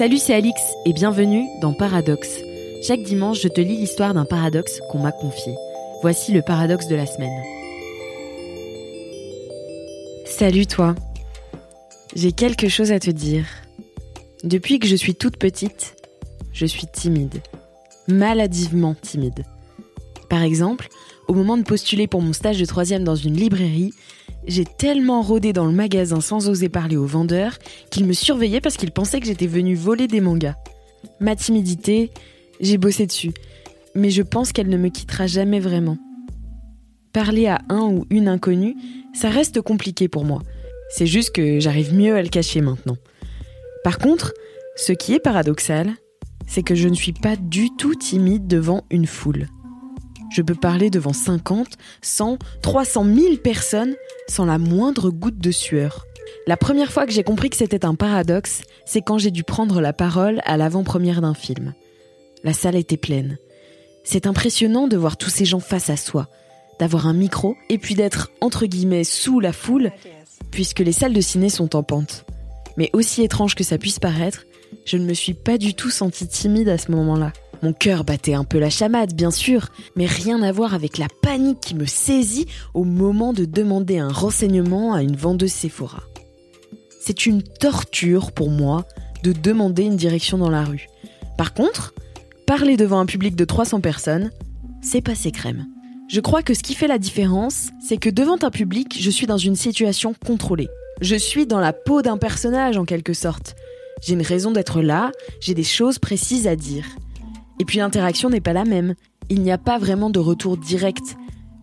Salut, c'est Alix et bienvenue dans Paradoxe. Chaque dimanche, je te lis l'histoire d'un paradoxe qu'on m'a confié. Voici le paradoxe de la semaine. Salut toi. J'ai quelque chose à te dire. Depuis que je suis toute petite, je suis timide. Maladivement timide. Par exemple, au moment de postuler pour mon stage de troisième dans une librairie, j'ai tellement rôdé dans le magasin sans oser parler aux vendeurs qu'ils me surveillaient parce qu'ils pensaient que j'étais venue voler des mangas. Ma timidité, j'ai bossé dessus, mais je pense qu'elle ne me quittera jamais vraiment. Parler à un ou une inconnue, ça reste compliqué pour moi. C'est juste que j'arrive mieux à le cacher maintenant. Par contre, ce qui est paradoxal, c'est que je ne suis pas du tout timide devant une foule. Je peux parler devant 50, 100, 300 000 personnes sans la moindre goutte de sueur. La première fois que j'ai compris que c'était un paradoxe, c'est quand j'ai dû prendre la parole à l'avant-première d'un film. La salle était pleine. C'est impressionnant de voir tous ces gens face à soi, d'avoir un micro et puis d'être entre guillemets sous la foule, puisque les salles de ciné sont en pente. Mais aussi étrange que ça puisse paraître, je ne me suis pas du tout sentie timide à ce moment-là. Mon cœur battait un peu la chamade, bien sûr, mais rien à voir avec la panique qui me saisit au moment de demander un renseignement à une vendeuse Sephora. C'est une torture pour moi de demander une direction dans la rue. Par contre, parler devant un public de 300 personnes, c'est passé crème. Je crois que ce qui fait la différence, c'est que devant un public, je suis dans une situation contrôlée. Je suis dans la peau d'un personnage en quelque sorte. J'ai une raison d'être là, j'ai des choses précises à dire. Et puis l'interaction n'est pas la même. Il n'y a pas vraiment de retour direct.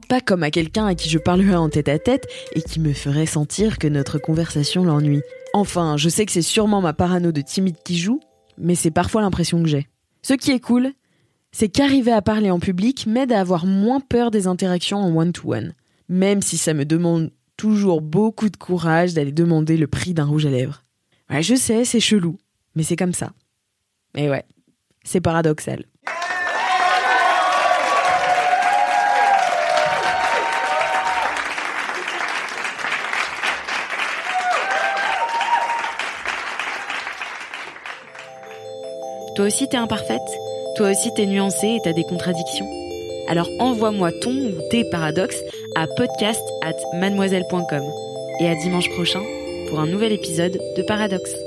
Pas comme à quelqu'un à qui je parlerais en tête à tête et qui me ferait sentir que notre conversation l'ennuie. Enfin, je sais que c'est sûrement ma parano de timide qui joue, mais c'est parfois l'impression que j'ai. Ce qui est cool, c'est qu'arriver à parler en public m'aide à avoir moins peur des interactions en one-to-one. Même si ça me demande toujours beaucoup de courage d'aller demander le prix d'un rouge à lèvres. Ouais, je sais, c'est chelou, mais c'est comme ça. Et ouais, c'est paradoxal. Toi aussi t'es imparfaite? Toi aussi t'es nuancée et t'as des contradictions? Alors envoie-moi ton ou tes paradoxes à podcast at mademoiselle.com. Et à dimanche prochain pour un nouvel épisode de Paradoxe.